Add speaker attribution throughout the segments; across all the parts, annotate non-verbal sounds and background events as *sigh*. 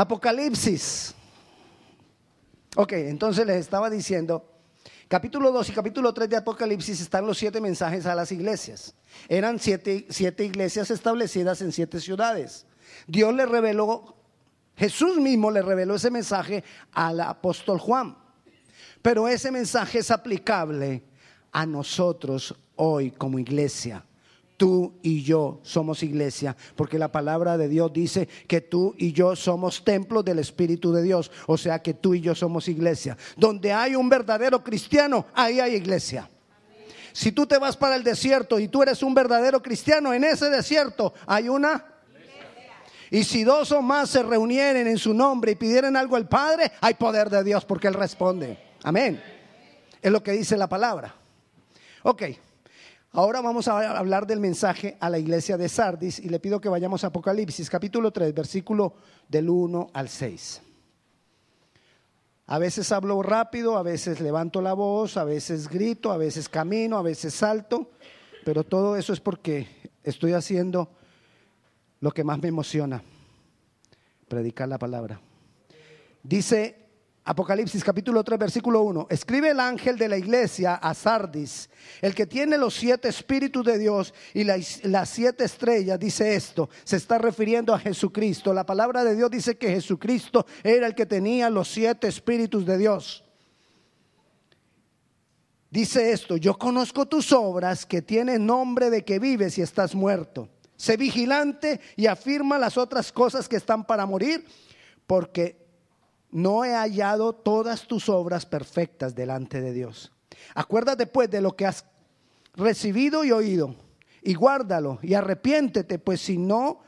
Speaker 1: Apocalipsis. Ok, entonces les estaba diciendo, capítulo 2 y capítulo 3 de Apocalipsis están los siete mensajes a las iglesias. Eran siete, siete iglesias establecidas en siete ciudades. Dios le reveló, Jesús mismo le reveló ese mensaje al apóstol Juan. Pero ese mensaje es aplicable a nosotros hoy como iglesia. Tú y yo somos iglesia, porque la palabra de Dios dice que tú y yo somos templos del Espíritu de Dios. O sea que tú y yo somos iglesia. Donde hay un verdadero cristiano, ahí hay iglesia. Si tú te vas para el desierto y tú eres un verdadero cristiano, en ese desierto hay una y si dos o más se reunieren en su nombre y pidieran algo al Padre, hay poder de Dios porque Él responde. Amén. Es lo que dice la palabra. Ok, ahora vamos a hablar del mensaje a la iglesia de Sardis y le pido que vayamos a Apocalipsis capítulo 3, versículo del 1 al 6. A veces hablo rápido, a veces levanto la voz, a veces grito, a veces camino, a veces salto, pero todo eso es porque estoy haciendo lo que más me emociona, predicar la palabra. Dice Apocalipsis capítulo 3 versículo 1, escribe el ángel de la iglesia a Sardis, el que tiene los siete espíritus de Dios y las, las, siete estrellas, dice esto, se está refiriendo a Jesucristo. La palabra de Dios dice que Jesucristo era el que tenía los siete espíritus de Dios. Dice esto, yo conozco tus obras que tienen nombre de que vives y estás muerto. Sé vigilante y afirma las otras cosas que están para morir, porque no he hallado todas tus obras perfectas delante de Dios. Acuérdate pues de lo que has recibido y oído, y guárdalo y arrepiéntete, pues si no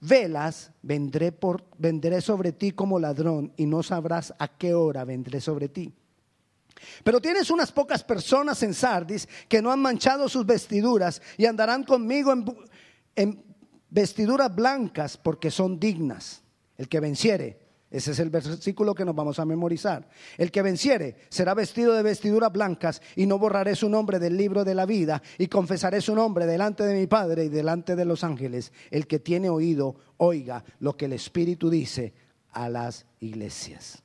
Speaker 1: velas, vendré, sobre ti como ladrón y no sabrás a qué hora vendré sobre ti. Pero tienes unas pocas personas en Sardis que no han manchado sus vestiduras y andarán conmigo en vestiduras blancas porque son dignas. El que venciere, ese es el versículo que nos vamos a memorizar. El que venciere será vestido de vestiduras blancas y no borraré su nombre del libro de la vida y confesaré su nombre delante de mi Padre y delante de los ángeles. El que tiene oído, oiga lo que el Espíritu dice a las iglesias.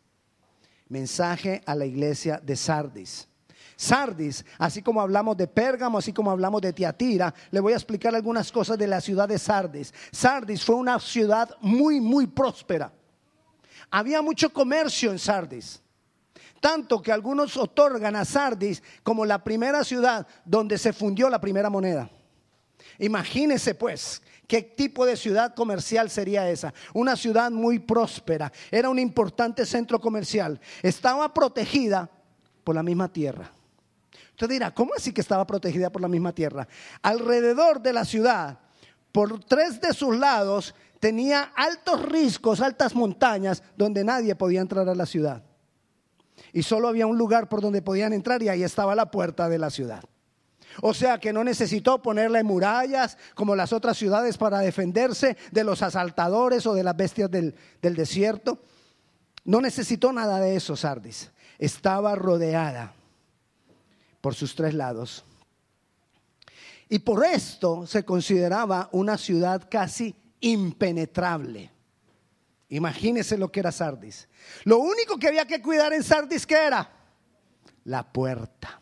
Speaker 1: Mensaje a la iglesia de Sardis. Sardis, así como hablamos de Pérgamo, así como hablamos de Tiatira, le voy a explicar algunas cosas de la ciudad de Sardis. Sardis fue una ciudad muy, muy próspera. Había mucho comercio en Sardis. Tanto que algunos otorgan a Sardis como la primera ciudad donde se fundió la primera moneda. Imagínese pues qué tipo de ciudad comercial sería esa. Una ciudad muy próspera. Era un importante centro comercial. Estaba protegida por la misma tierra. Usted dirá, ¿cómo así que estaba protegida por la misma tierra? Alrededor de la ciudad, por tres de sus lados, tenía altos riscos, altas montañas, donde nadie podía entrar a la ciudad. Y solo había un lugar por donde podían entrar y ahí estaba la puerta de la ciudad. O sea que no necesitó ponerle murallas como las otras ciudades para defenderse de los asaltadores o de las bestias del, del desierto. No necesitó nada de eso, Sardis. Estaba rodeada por sus tres lados. Y por esto se consideraba una ciudad casi impenetrable. Imagínese lo que era Sardis. Lo único que había que cuidar en Sardis, ¿qué era? La puerta.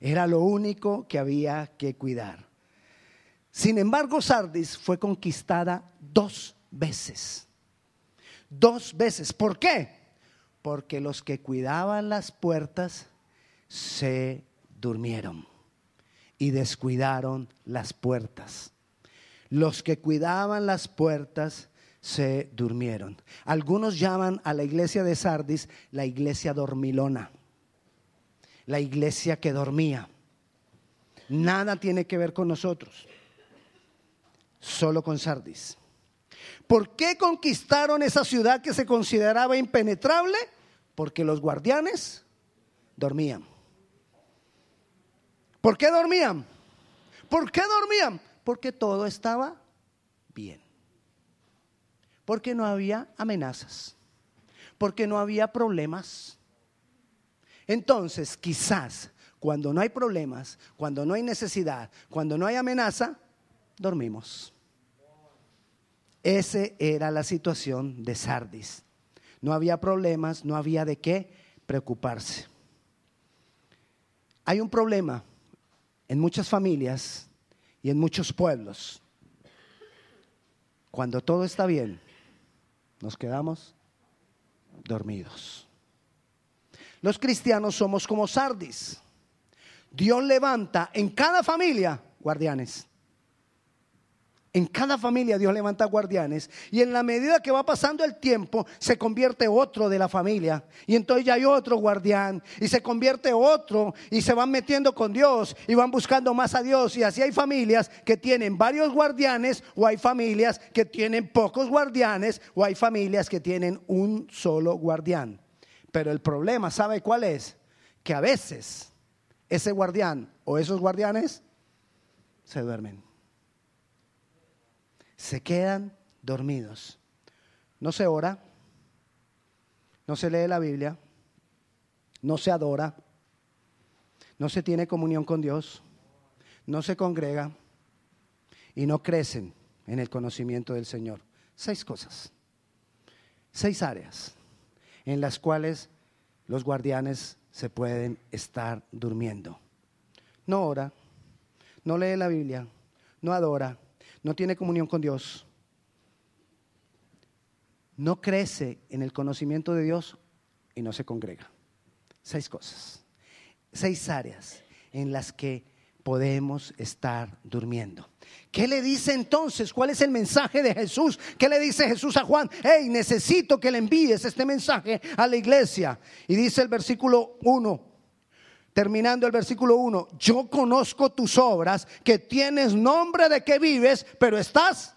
Speaker 1: Era lo único que había que cuidar. Sin embargo, Sardis fue conquistada dos veces. Dos veces. ¿Por qué? Porque los que cuidaban las puertas se durmieron y descuidaron las puertas. Los que cuidaban las puertas se durmieron. Algunos llaman a la iglesia de Sardis la iglesia dormilona, la iglesia que dormía. Nada tiene que ver con nosotros, solo con Sardis. ¿Por qué conquistaron esa ciudad que se consideraba impenetrable? Porque los guardianes dormían. ¿Por qué dormían? ¿Por qué dormían? Porque todo estaba bien. Porque no había amenazas. Porque no había problemas. Entonces, quizás cuando no hay problemas, cuando no hay necesidad, cuando no hay amenaza, dormimos. Esa era la situación de Sardis. No había problemas, no había de qué preocuparse. Hay un problema en muchas familias y en muchos pueblos. Cuando todo está bien, nos quedamos dormidos. Los cristianos somos como Sardis. Dios levanta en cada familia guardianes. En cada familia Dios levanta guardianes y en la medida que va pasando el tiempo se convierte otro de la familia y entonces ya hay otro guardián y se convierte otro y se van metiendo con Dios y van buscando más a Dios y así hay familias que tienen varios guardianes o hay familias que tienen pocos guardianes o hay familias que tienen un solo guardián. Pero el problema, ¿sabe cuál es? Que a veces ese guardián o esos guardianes se duermen se quedan dormidos. No se ora, no se lee la Biblia, no se adora, no se tiene comunión con Dios, no se congrega y no crecen en el conocimiento del Señor. Seis cosas, seis áreas en las cuales los guardianes se pueden estar durmiendo. No ora, no lee la Biblia, no adora, no tiene comunión con Dios, no crece en el conocimiento de Dios y no se congrega. Seis cosas, seis áreas en las que podemos estar durmiendo. ¿Qué le dice entonces? ¿Cuál es el mensaje de Jesús? ¿Qué le dice Jesús a Juan? Hey, necesito que le envíes este mensaje a la iglesia. Y dice el versículo 1, Terminando el versículo 1, yo conozco tus obras, que tienes nombre de que vives, pero estás...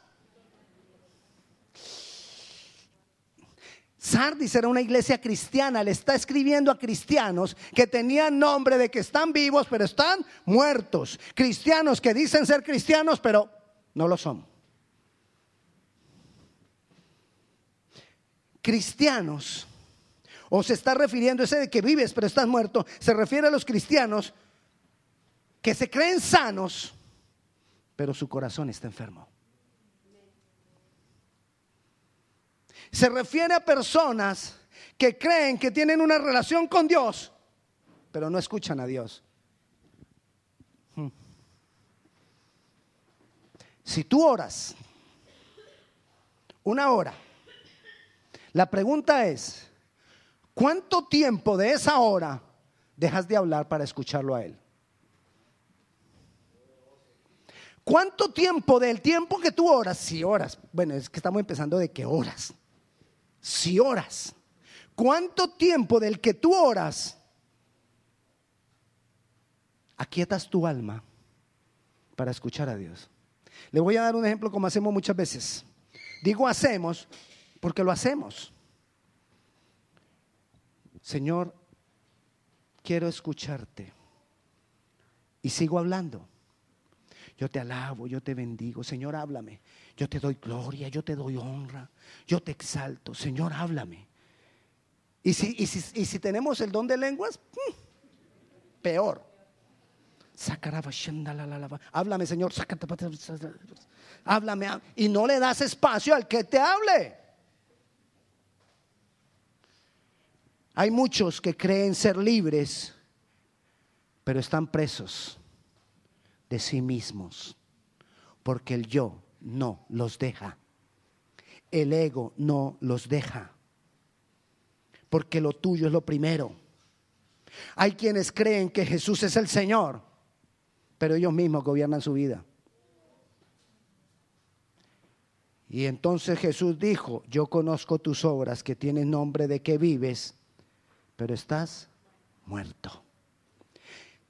Speaker 1: Sardis era una iglesia cristiana, le está escribiendo a cristianos que tenían nombre de que están vivos, pero están muertos. Cristianos que dicen ser cristianos, pero no lo son. Cristianos o se está refiriendo ese de que vives pero estás muerto, se refiere a los cristianos que se creen sanos, pero su corazón está enfermo. Se refiere a personas que creen que tienen una relación con Dios, pero no escuchan a Dios. Hmm. Si tú oras una hora, la pregunta es, ¿Cuánto tiempo de esa hora dejas de hablar para escucharlo a Él? ¿Cuánto tiempo del tiempo que tú oras, si oras, bueno, es que estamos empezando de que oras, si oras, ¿cuánto tiempo del que tú oras aquietas tu alma para escuchar a Dios? Le voy a dar un ejemplo como hacemos muchas veces. Digo hacemos porque lo hacemos. Señor, quiero escucharte. Y sigo hablando. Yo te alabo, yo te bendigo. Señor, háblame. Yo te doy gloria, yo te doy honra, yo te exalto. Señor, háblame. Y si, y si, tenemos el don de lenguas, mm, peor. Háblame, Señor. Háblame. Y no le das espacio al que te hable. Hay muchos que creen ser libres, pero están presos de sí mismos, porque el yo no los deja. El ego no los deja, porque lo tuyo es lo primero. Hay quienes creen que Jesús es el Señor, pero ellos mismos gobiernan su vida. Y entonces Jesús dijo, yo conozco tus obras que tienen nombre de que vives pero estás muerto.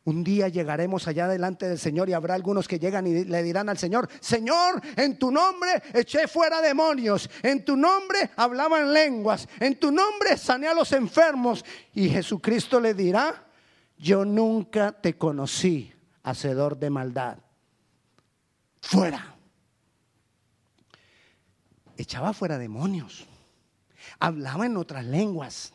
Speaker 1: Un día llegaremos allá delante del Señor y habrá algunos que llegan y le dirán al Señor, Señor, en tu nombre eché fuera demonios, en tu nombre hablaban lenguas, en tu nombre sané a los enfermos. Y Jesucristo le dirá, yo nunca te conocí, hacedor de maldad. Fuera. Echaba fuera demonios, hablaba en otras lenguas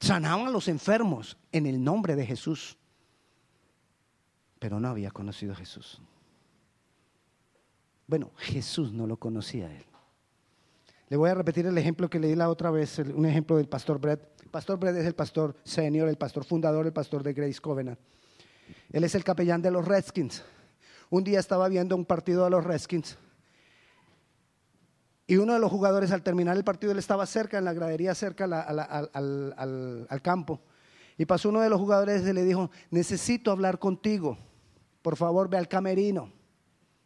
Speaker 1: Sanaban a los enfermos en el nombre de Jesús. Pero no había conocido a Jesús. Bueno, Jesús no lo conocía a él. Le voy a repetir el ejemplo que leí la otra vez, un ejemplo del pastor Brett. pastor Brett es el pastor senior, el pastor fundador, el pastor de Grace Covenant. Él es el capellán de los Redskins. Un día estaba viendo un partido de los Redskins y uno de los jugadores al terminar el partido, él estaba cerca, en la gradería, cerca al, campo. Y pasó uno de los jugadores y le dijo, necesito hablar contigo, por favor ve al camerino.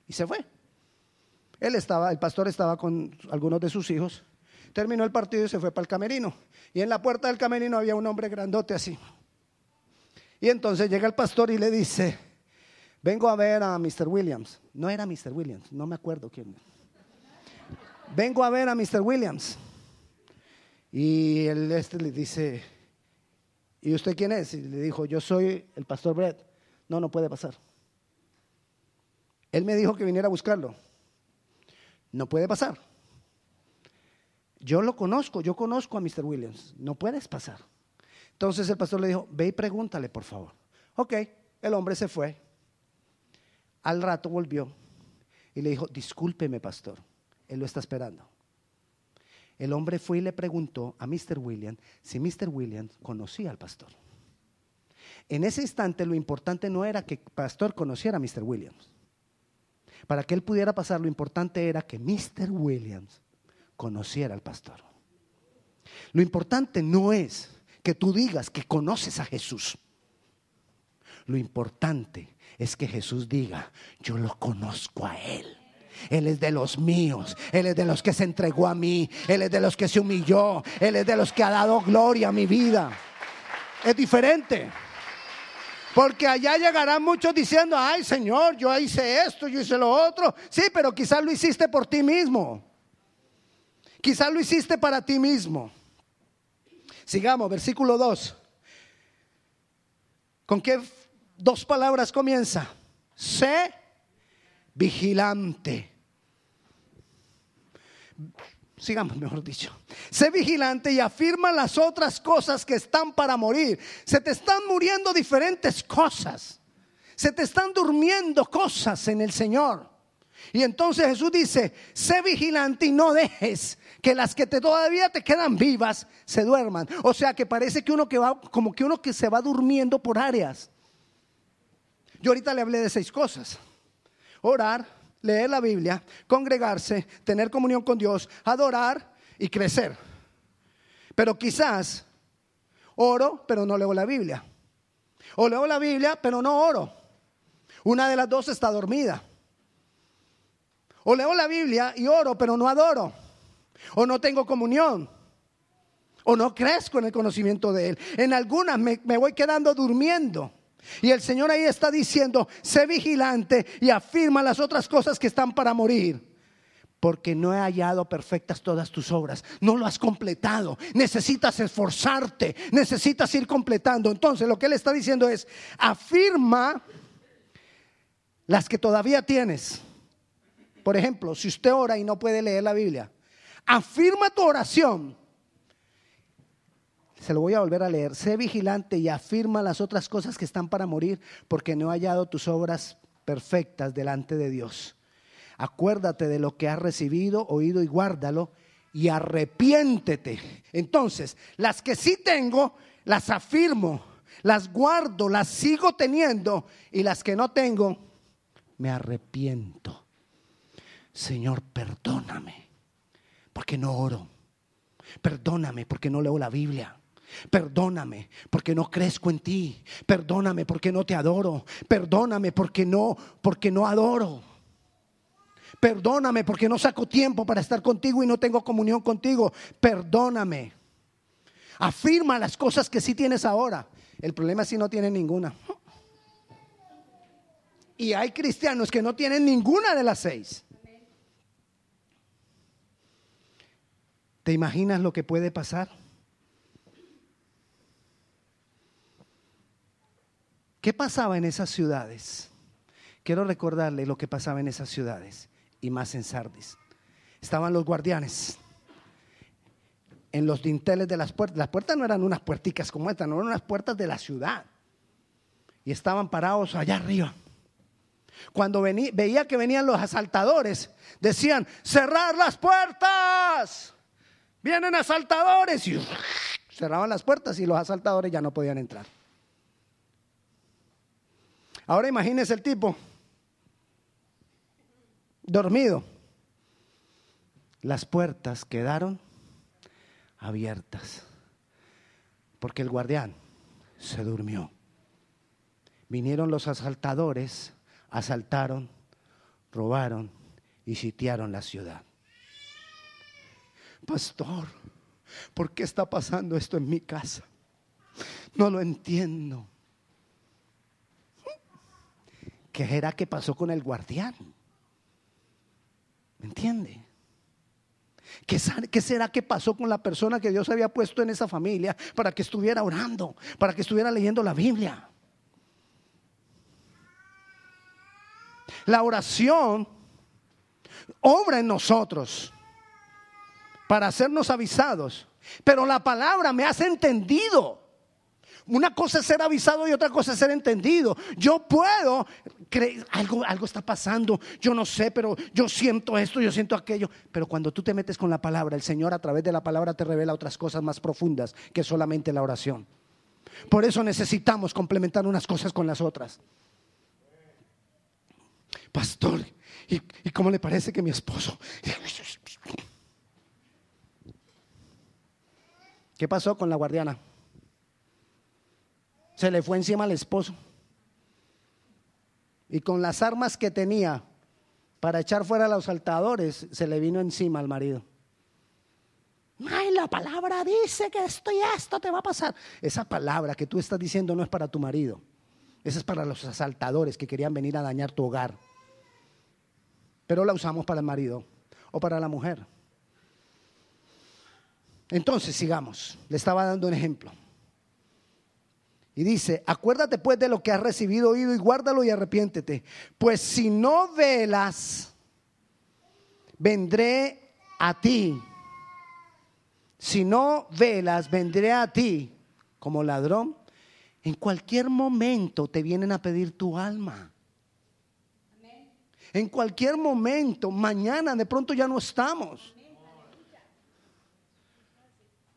Speaker 1: Y se fue. Él estaba, el pastor estaba con algunos de sus hijos. Terminó el partido y se fue para el camerino. Y en la puerta del camerino había un hombre grandote así. Y entonces llega el pastor y le dice, vengo a ver a Mr. Williams. No era Mr. Williams, no me acuerdo quién. Vengo a ver a Mr. Williams. Y él este le dice, ¿y usted quién es? Y le dijo, yo soy el pastor Brett. No, no puede pasar. Él me dijo que viniera a buscarlo. No puede pasar. Yo lo conozco, yo conozco a Mr. Williams. No puedes pasar. Entonces el pastor le dijo, ve y pregúntale, por favor. Ok, el hombre se fue. Al rato volvió y le dijo, discúlpeme, pastor. Él lo está esperando. El hombre fue y le preguntó a Mr. Williams si Mr. Williams conocía al pastor. En ese instante lo importante no era que el pastor conociera a Mr. Williams. Para que él pudiera pasar, lo importante era que Mr. Williams conociera al pastor. Lo importante no es que tú digas que conoces a Jesús. Lo importante es que Jesús diga, yo lo conozco a Él. Él es de los míos, Él es de los que se entregó a mí, Él es de los que se humilló, Él es de los que ha dado gloria a mi vida. Es diferente. Porque allá llegarán muchos diciendo, ay Señor, yo hice esto, yo hice lo otro. Sí, pero quizás lo hiciste por ti mismo. Quizás lo hiciste para ti mismo. Sigamos, versículo 2. ¿Con qué dos palabras comienza? Sé vigilante. Sigamos, mejor dicho. Sé vigilante y afirma las otras cosas que están para morir. Se te están muriendo diferentes cosas. Se te están durmiendo cosas en el Señor. Y entonces Jesús dice, sé vigilante y no dejes que las que te todavía te quedan vivas se duerman. O sea que parece que uno que va, como que uno que se va durmiendo por áreas. Yo ahorita le hablé de seis cosas orar, leer la Biblia, congregarse, tener comunión con Dios, adorar y crecer. Pero quizás oro, pero no leo la Biblia. O leo la Biblia, pero no oro. Una de las dos está dormida. O leo la Biblia y oro, pero no adoro. O no tengo comunión. O no crezco en el conocimiento de Él. En algunas me, me voy quedando durmiendo. Y el Señor ahí está diciendo, sé vigilante y afirma las otras cosas que están para morir. Porque no he hallado perfectas todas tus obras. No lo has completado. Necesitas esforzarte. Necesitas ir completando. Entonces lo que él está diciendo es, afirma las que todavía tienes. Por ejemplo, si usted ora y no puede leer la Biblia, afirma tu oración se lo voy a volver a leer. Sé vigilante y afirma las otras cosas que están para morir, porque no he hallado tus obras perfectas delante de Dios. Acuérdate de lo que has recibido, oído y guárdalo y arrepiéntete. Entonces, las que sí tengo, las afirmo, las guardo, las sigo teniendo y las que no tengo, me arrepiento. Señor, perdóname, porque no oro. Perdóname porque no leo la Biblia. Perdóname porque no crezco en ti. Perdóname porque no te adoro. Perdóname porque no, porque no adoro. Perdóname porque no saco tiempo para estar contigo y no tengo comunión contigo. Perdóname. Afirma las cosas que sí tienes ahora. El problema es si no tienes ninguna. Y hay cristianos que no tienen ninguna de las seis. ¿Te imaginas lo que puede pasar? ¿Qué pasaba en esas ciudades? Quiero recordarle lo que pasaba en esas ciudades y más en Sardis. Estaban los guardianes en los dinteles de las puertas. Las puertas no eran unas puerticas como estas, no eran unas puertas de la ciudad. Y estaban parados allá arriba. Cuando veía que venían los asaltadores, decían, cerrar las puertas. Vienen asaltadores. Y *laughs* cerraban las puertas y los asaltadores ya no podían entrar. Ahora imagínese el tipo dormido. Las puertas quedaron abiertas porque el guardián se durmió. Vinieron los asaltadores, asaltaron, robaron y sitiaron la ciudad. Pastor, ¿por qué está pasando esto en mi casa? No lo entiendo. ¿Qué era que pasó con el guardián? ¿Me entiende? ¿Qué, ¿Qué, será que pasó con la persona que Dios había puesto en esa familia para que estuviera orando, para que estuviera leyendo la Biblia? La oración obra en nosotros para hacernos avisados, pero la palabra me hace entendido. Una cosa es ser avisado y otra cosa es ser entendido. Yo puedo creer, algo, algo está pasando, yo no sé, pero yo siento esto, yo siento aquello. Pero cuando tú te metes con la palabra, el Señor a través de la palabra te revela otras cosas más profundas que solamente la oración. Por eso necesitamos complementar unas cosas con las otras. Pastor, ¿y, y cómo le parece que mi esposo... ¿Qué pasó con la guardiana? Se le fue encima al esposo. Y con las armas que tenía para echar fuera a los saltadores, se le vino encima al marido. Ay, la palabra dice que esto y esto te va a pasar. Esa palabra que tú estás diciendo no es para tu marido. Esa es para los asaltadores que querían venir a dañar tu hogar. Pero la usamos para el marido o para la mujer. Entonces, sigamos. Le estaba dando un ejemplo. Y dice, acuérdate pues de lo que has recibido, oído y guárdalo y arrepiéntete. Pues si no velas, vendré a ti. Si no velas, vendré a ti como ladrón. En cualquier momento te vienen a pedir tu alma. En cualquier momento, mañana de pronto ya no estamos.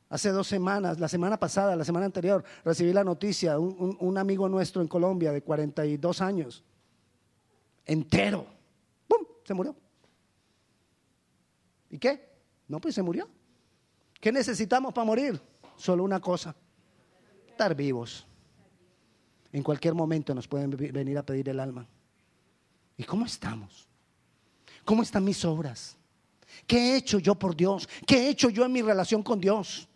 Speaker 1: Hace dos semanas, la semana pasada, la semana anterior, recibí la noticia, un, un, amigo nuestro en Colombia de 42 años, entero, ¡pum! Se murió. ¿Y qué? No, pues se murió. ¿Qué necesitamos para morir? Solo una cosa, estar vivos. En cualquier momento nos pueden venir a pedir el alma. ¿Y cómo estamos? ¿Cómo están mis obras? ¿Qué he hecho yo por Dios? ¿Qué he hecho yo en mi relación con Dios?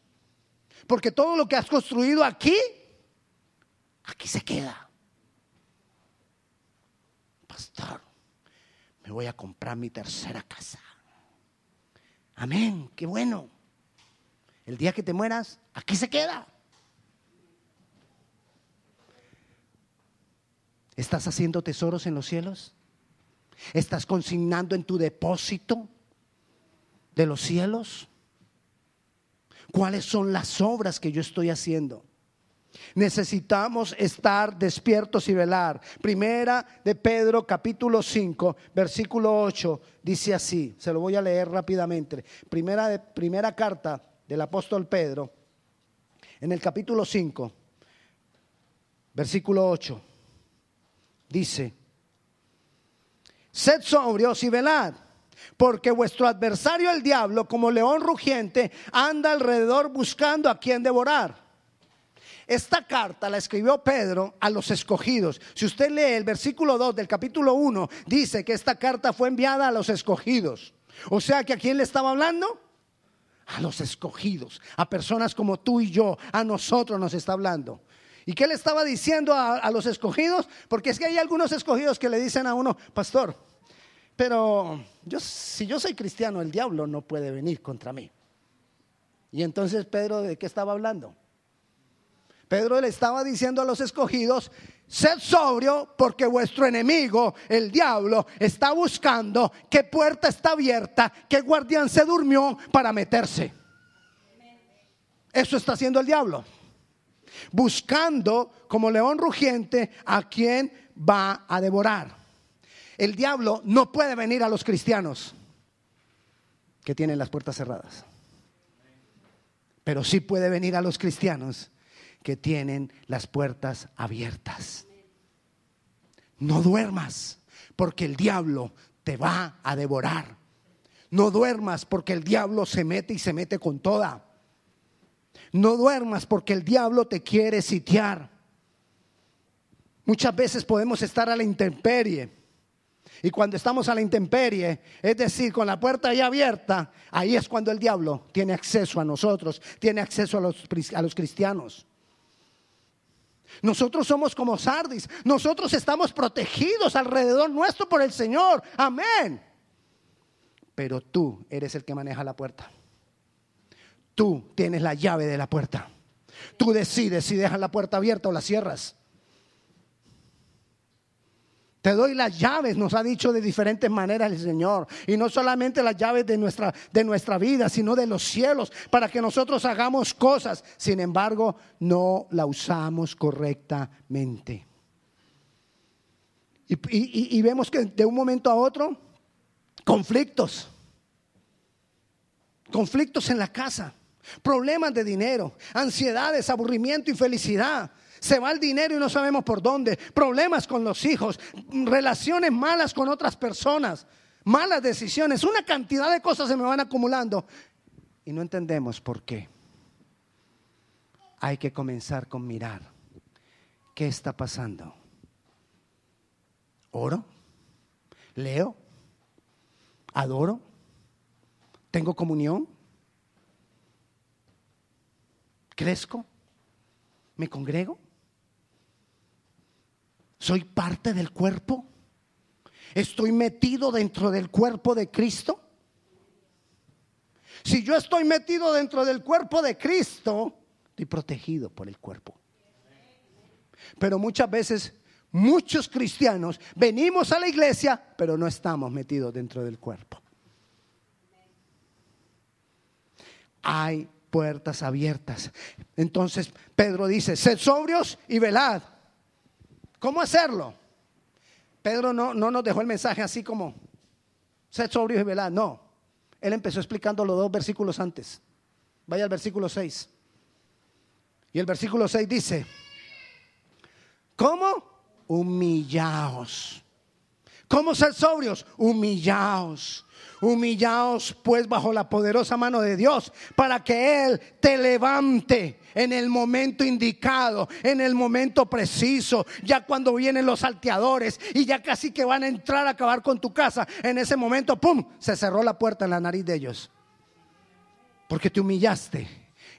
Speaker 1: Porque todo lo que has construido aquí, aquí se queda. Pastor, me voy a comprar mi tercera casa. Amén, qué bueno. El día que te mueras, aquí se queda. ¿Estás haciendo tesoros en los cielos? ¿Estás consignando en tu depósito de los cielos? Cuáles son las obras que yo estoy haciendo. Necesitamos estar despiertos y velar. Primera de Pedro capítulo 5, versículo 8 dice así, se lo voy a leer rápidamente. Primera de, primera carta del apóstol Pedro en el capítulo 5, versículo 8 dice: Sed sobrios y velad porque vuestro adversario el diablo, como león rugiente, anda alrededor buscando a quien devorar. Esta carta la escribió Pedro a los escogidos. Si usted lee el versículo 2 del capítulo 1, dice que esta carta fue enviada a los escogidos. O sea que a quién le estaba hablando? A los escogidos, a personas como tú y yo, a nosotros nos está hablando. ¿Y qué le estaba diciendo a, a los escogidos? Porque es que hay algunos escogidos que le dicen a uno, pastor, pero yo, si yo soy cristiano, el diablo no puede venir contra mí. Y entonces Pedro, ¿de qué estaba hablando? Pedro le estaba diciendo a los escogidos, sed sobrio porque vuestro enemigo, el diablo, está buscando qué puerta está abierta, qué guardián se durmió para meterse. Eso está haciendo el diablo. Buscando como león rugiente a quien va a devorar. El diablo no puede venir a los cristianos que tienen las puertas cerradas. Pero sí puede venir a los cristianos que tienen las puertas abiertas. No duermas porque el diablo te va a devorar. No duermas porque el diablo se mete y se mete con toda. No duermas porque el diablo te quiere sitiar. Muchas veces podemos estar a la intemperie. Y cuando estamos a la intemperie, es decir, con la puerta ahí abierta, ahí es cuando el diablo tiene acceso a nosotros, tiene acceso a los, a los cristianos. Nosotros somos como Sardis, nosotros estamos protegidos alrededor nuestro por el Señor, amén. Pero tú eres el que maneja la puerta. Tú tienes la llave de la puerta. Tú decides si dejas la puerta abierta o la cierras. Te doy las llaves, nos ha dicho de diferentes maneras el Señor. Y no solamente las llaves de nuestra, de nuestra vida, sino de los cielos, para que nosotros hagamos cosas. Sin embargo, no la usamos correctamente. Y, y vemos que de un momento a otro, conflictos. Conflictos en la casa, problemas de dinero, ansiedades, aburrimiento, infelicidad se va el dinero y no sabemos por dónde, problemas con los hijos, relaciones malas con otras personas, malas decisiones, una cantidad de cosas se me van acumulando y no entendemos por qué. Hay que comenzar con mirar qué está pasando. ¿Oro? ¿Leo? ¿Adoro? ¿Tengo comunión? ¿Crezco? ¿Me congrego? ¿Soy parte del cuerpo? ¿Estoy metido dentro del cuerpo de Cristo? Si yo estoy metido dentro del cuerpo de Cristo, estoy protegido por el cuerpo. Pero muchas veces, muchos cristianos venimos a la iglesia, pero no estamos metidos dentro del cuerpo. Hay puertas abiertas. Entonces Pedro dice, sed sobrios y velad. ¿Cómo hacerlo? Pedro no, no nos dejó el mensaje así como, sed sobrio y velad. No, él empezó explicando los dos versículos antes. Vaya al versículo 6. Y el versículo 6 dice, ¿cómo? Humillaos. ¿Cómo ser sobrios? Humillaos. Humillaos pues bajo la poderosa mano de Dios para que Él te levante en el momento indicado, en el momento preciso, ya cuando vienen los salteadores y ya casi que van a entrar a acabar con tu casa, en ese momento, ¡pum!, se cerró la puerta en la nariz de ellos. Porque te humillaste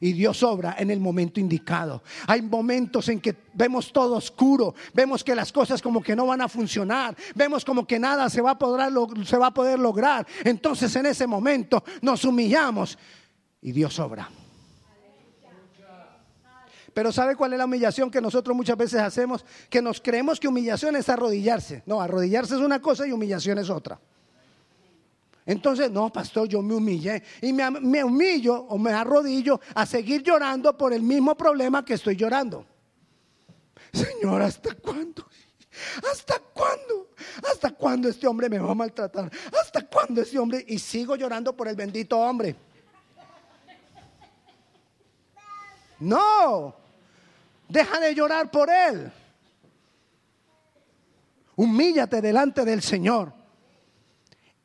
Speaker 1: y Dios obra en el momento indicado. Hay momentos en que vemos todo oscuro, vemos que las cosas como que no van a funcionar, vemos como que nada se va a poder, lograr. Entonces en ese momento nos humillamos y Dios obra. Pero ¿sabe cuál es la humillación que nosotros muchas veces hacemos? Que nos creemos que humillación es arrodillarse. No, arrodillarse es una cosa y humillación es otra. Entonces, no, pastor, yo me humillé y me, humillo o me arrodillo a seguir llorando por el mismo problema que estoy llorando. Señor, ¿hasta cuándo? ¿Hasta cuándo? ¿Hasta cuándo este hombre me va a maltratar? ¿Hasta cuándo este hombre? Y sigo llorando por el bendito hombre. No, deja de llorar por él. Humíllate delante del Señor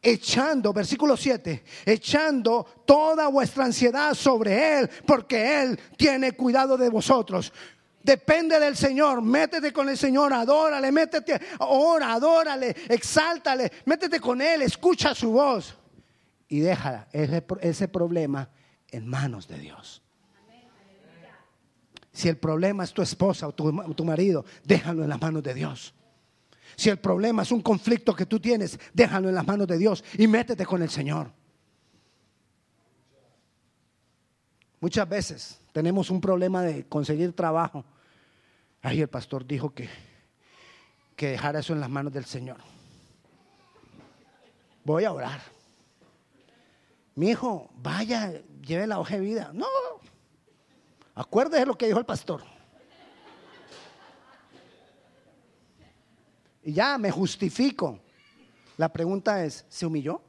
Speaker 1: echando, versículo 7, echando toda vuestra ansiedad sobre Él, porque Él tiene cuidado de vosotros. Depende del Señor, métete con el Señor, adórale, métete, ora, adórale, exáltale, métete con Él, escucha su voz y deja ese, problema en manos de Dios. Si el problema es tu esposa o tu, tu marido, déjalo en las manos de Dios. Si el problema es un conflicto que tú tienes, déjalo en las manos de Dios y métete con el Señor. Muchas veces tenemos un problema de conseguir trabajo. Ahí el pastor dijo que, que dejara eso en las manos del Señor. Voy a orar. Mi hijo, vaya, lleve la hoja de vida. No, acuérdese lo que dijo el pastor. Y ya me justifico. La pregunta es, ¿se humilló?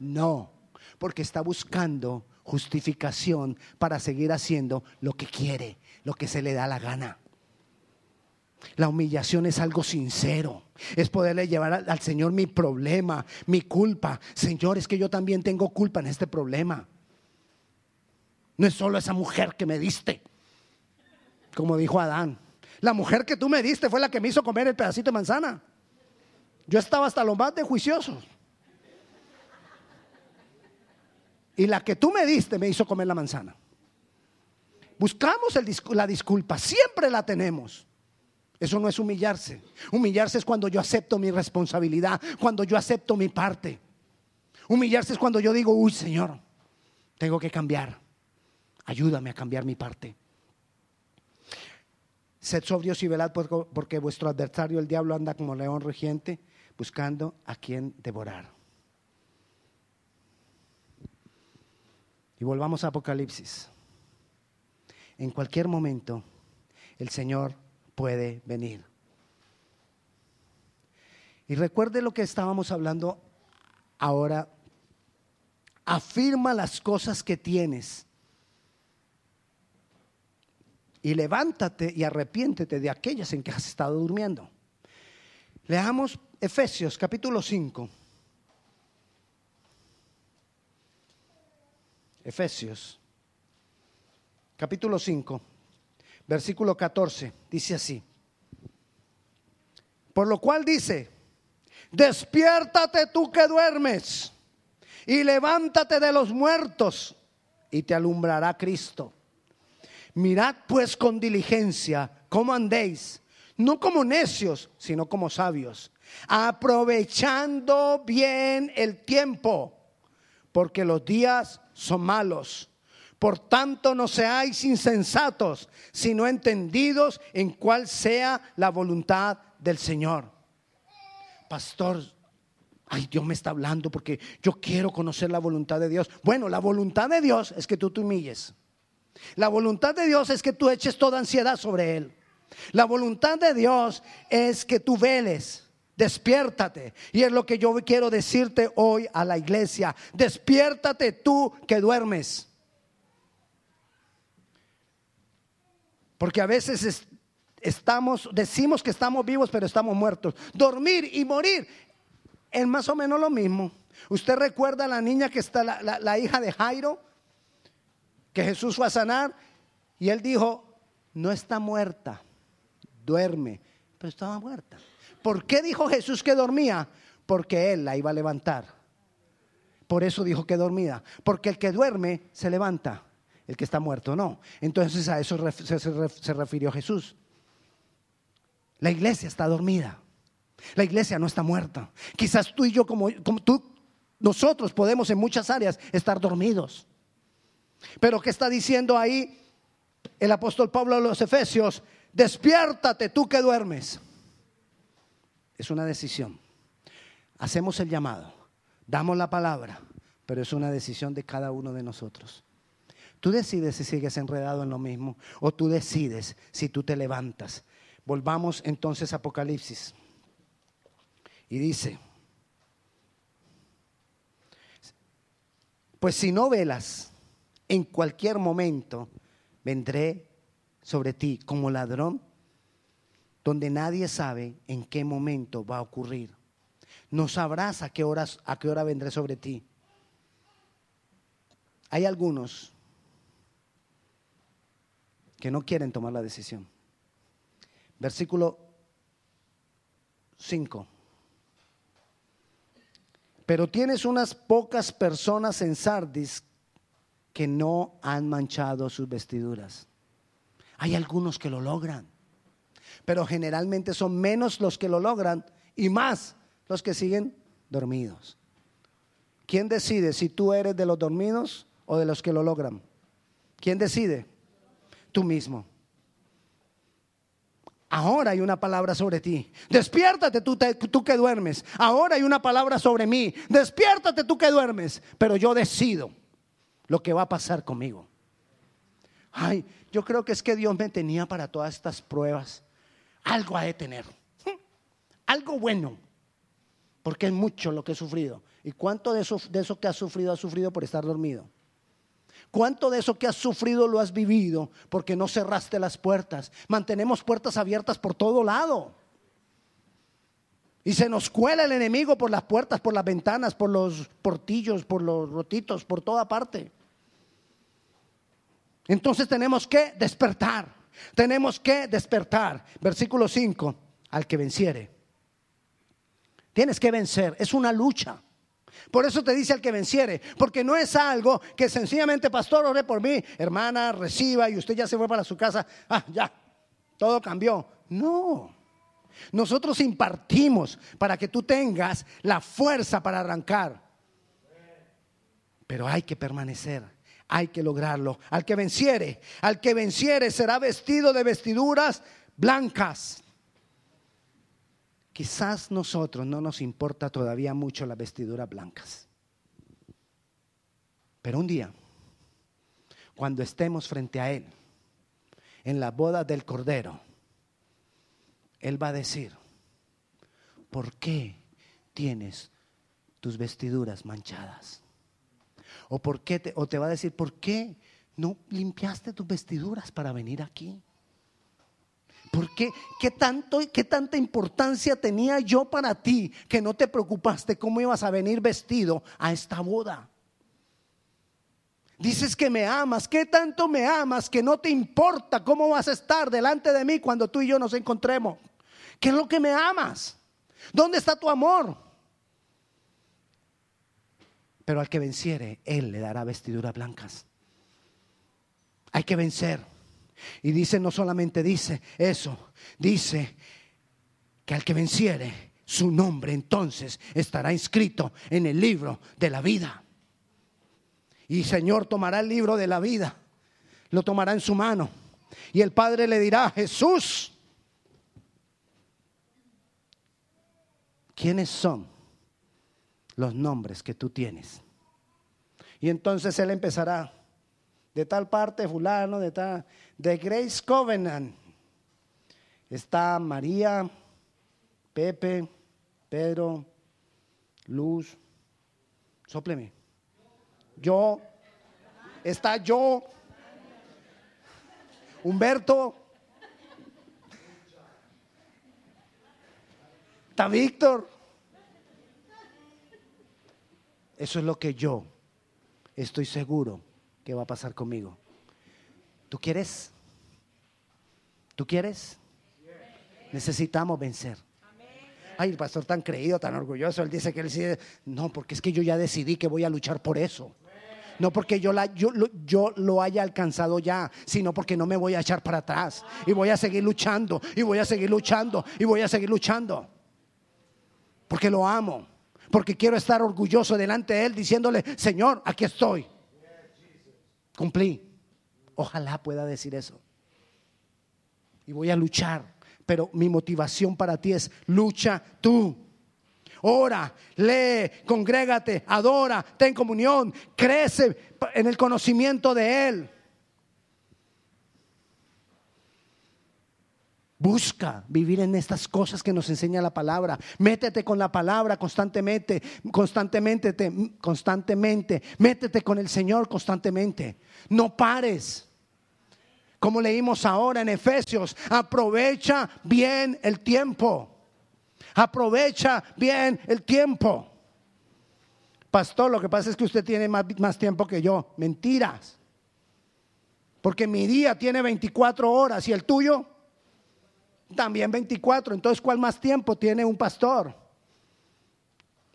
Speaker 1: No, porque está buscando justificación para seguir haciendo lo que quiere, lo que se le da la gana. La humillación es algo sincero. Es poderle llevar al, Señor mi problema, mi culpa. Señor, es que yo también tengo culpa en este problema. No es solo esa mujer que me diste, como dijo Adán. La mujer que tú me diste fue la que me hizo comer el pedacito de manzana. Yo estaba hasta lo más de juicioso. Y la que tú me diste me hizo comer la manzana. Buscamos la disculpa, siempre la tenemos. Eso no es humillarse. Humillarse es cuando yo acepto mi responsabilidad, cuando yo acepto mi parte. Humillarse es cuando yo digo, uy Señor, tengo que cambiar. Ayúdame a cambiar mi parte. Sed sobrios y velad porque vuestro adversario, el diablo, anda como león regiente buscando a quien devorar. Y volvamos a Apocalipsis. En cualquier momento el Señor puede venir. Y recuerde lo que estábamos hablando ahora. Afirma las cosas que tienes. Y levántate y arrepiéntete de aquellas en que has estado durmiendo. Leamos Efesios capítulo 5. Efesios capítulo 5, versículo 14, dice así. Por lo cual dice, despiértate tú que duermes y levántate de los muertos y te alumbrará Cristo. Mirad pues con diligencia cómo andéis, no como necios, sino como sabios, aprovechando bien el tiempo, porque los días son malos. Por tanto, no seáis insensatos, sino entendidos en cuál sea la voluntad del Señor. Pastor, ay, Dios me está hablando porque yo quiero conocer la voluntad de Dios. Bueno, la voluntad de Dios es que tú te humilles. La voluntad de Dios es que tú eches toda ansiedad sobre Él. La voluntad de Dios es que tú veles. Despiértate. Y es lo que yo quiero decirte hoy a la iglesia. Despiértate tú que duermes. Porque a veces estamos, decimos que estamos vivos, pero estamos muertos. Dormir y morir es más o menos lo mismo. ¿Usted recuerda a la niña que está, la, la hija de Jairo? Que Jesús fue a sanar y él dijo, no está muerta, duerme, pero estaba muerta. ¿Por qué dijo Jesús que dormía? Porque Él la iba a levantar. Por eso dijo que dormía. Porque el que duerme se levanta. El que está muerto no. Entonces a eso se refirió Jesús. La iglesia está dormida. La iglesia no está muerta. Quizás tú y yo, como, como tú, nosotros podemos en muchas áreas estar dormidos. Pero ¿qué está diciendo ahí el apóstol Pablo a los Efesios? Despiértate tú que duermes. Es una decisión. Hacemos el llamado, damos la palabra, pero es una decisión de cada uno de nosotros. Tú decides si sigues enredado en lo mismo o tú decides si tú te levantas. Volvamos entonces a Apocalipsis. Y dice, pues si no velas, en cualquier momento vendré sobre ti como ladrón donde nadie sabe en qué momento va a ocurrir. No sabrás a qué, horas, a qué hora vendré sobre ti. Hay algunos que no quieren tomar la decisión. Versículo 5. Pero tienes unas pocas personas en Sardis que no han manchado sus vestiduras. Hay algunos que lo logran pero generalmente son menos los que lo logran y más los que siguen dormidos. ¿Quién decide si tú eres de los dormidos o de los que lo logran? ¿Quién decide? Tú mismo. Ahora hay una palabra sobre ti. Despiértate tú, que duermes. Ahora hay una palabra sobre mí. Despiértate tú que duermes. Pero yo decido lo que va a pasar conmigo. Ay, yo creo que es que Dios me tenía para todas estas pruebas algo ha de tener. *laughs* Algo bueno. porque es mucho lo que he sufrido. ¿Y cuánto de eso, de eso que has sufrido has sufrido por estar dormido? ¿Cuánto de eso que has sufrido lo has vivido porque no cerraste las puertas? Mantenemos puertas abiertas por todo lado. Y se nos cuela el enemigo por las puertas, por las ventanas, por los portillos, por los rotitos, por toda parte. Entonces tenemos que despertar. Tenemos que despertar. Versículo 5. Al que venciere. Tienes que vencer. Es una lucha. Por eso te dice al que venciere, porque no es algo que sencillamente, pastor, ore por mí, hermana, reciba y usted ya se fue para su casa, ah, ya, todo cambió. No, nosotros impartimos para que tú tengas la fuerza para arrancar, pero hay que permanecer, hay que lograrlo. Al que venciere, al que venciere será vestido de vestiduras blancas. Quizás nosotros no nos importa todavía mucho las vestiduras blancas. Pero un día, cuando estemos frente a Él, en la boda del Cordero, Él va a decir, ¿por qué tienes tus vestiduras manchadas? O, por qué te, o te va a decir, ¿por qué no limpiaste tus vestiduras para venir aquí? ¿Por qué? ¿Qué, tanto, ¿Qué tanta importancia tenía yo para ti que no te preocupaste cómo ibas a venir vestido a esta boda? Dices que me amas, ¿qué tanto me amas que no te importa cómo vas a estar delante de mí cuando tú y yo nos encontremos? ¿Qué es lo que me amas? ¿Dónde está tu amor? Pero al que venciere, Él le dará vestiduras blancas. Hay que vencer. Y dice, no solamente dice eso, dice que al que venciere, su nombre entonces estará inscrito en el libro de la vida. Y Señor tomará el libro de la vida, lo tomará en su mano. Y el Padre le dirá, Jesús, ¿quiénes son los nombres que tú tienes? Y entonces Él empezará de tal parte, fulano, de tal, de Grace Covenant. Está María, Pepe, Pedro, Luz, sopleme. Yo, está yo, Humberto, está Víctor. Eso es lo que yo estoy seguro ¿qué va a pasar conmigo? ¿Tú quieres? ¿Tú quieres? Necesitamos vencer. Ay, el pastor tan creído, tan orgulloso, él dice que él no, porque es que yo ya decidí que voy a luchar por eso. No porque yo, la, yo, yo, lo haya alcanzado ya, sino porque no me voy a echar para atrás. Y voy a seguir luchando, y voy a seguir luchando, y voy a seguir luchando. Porque lo amo, porque quiero estar orgulloso delante de Él diciéndole, Señor, aquí estoy. Cumplí. Ojalá pueda decir eso. Y voy a luchar. Pero mi motivación para ti es lucha tú. Ora, lee, congrégate, adora, ten comunión, crece en el conocimiento de Él. Busca vivir en estas cosas que nos enseña la palabra. Métete con la palabra constantemente, constantemente, constantemente. Métete con el Señor constantemente. No pares. Como leímos ahora en Efesios, aprovecha bien el tiempo. Aprovecha bien el tiempo. Pastor, lo que pasa es que usted tiene más, más tiempo que yo. Mentiras. Porque mi día tiene 24 horas y el tuyo también 24. Entonces, ¿cuál más tiempo tiene un pastor?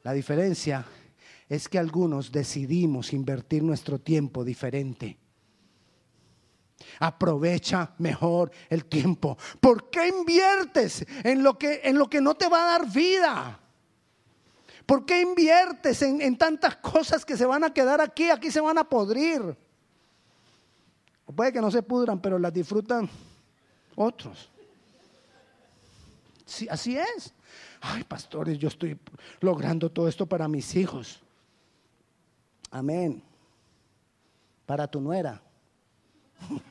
Speaker 1: La diferencia es que algunos decidimos invertir nuestro tiempo diferente. Aprovecha mejor el tiempo. ¿Por qué inviertes en lo que, en lo que no te va a dar vida? ¿Por qué inviertes en, en tantas cosas que se van a quedar aquí? Aquí se van a podrir. Puede que no se pudran, pero las disfrutan otros Sí, así es. Ay, pastores, yo estoy logrando todo esto para mis hijos. Amén. Para tu nuera. *laughs*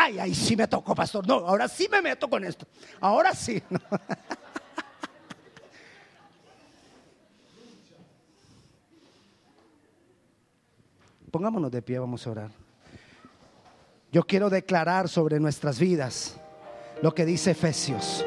Speaker 1: Ay, ay, sí me tocó, pastor. No, ahora sí me meto con esto. Ahora sí. *laughs* Pongámonos de pie, vamos a orar. Yo quiero declarar sobre nuestras vidas lo que dice Efesios.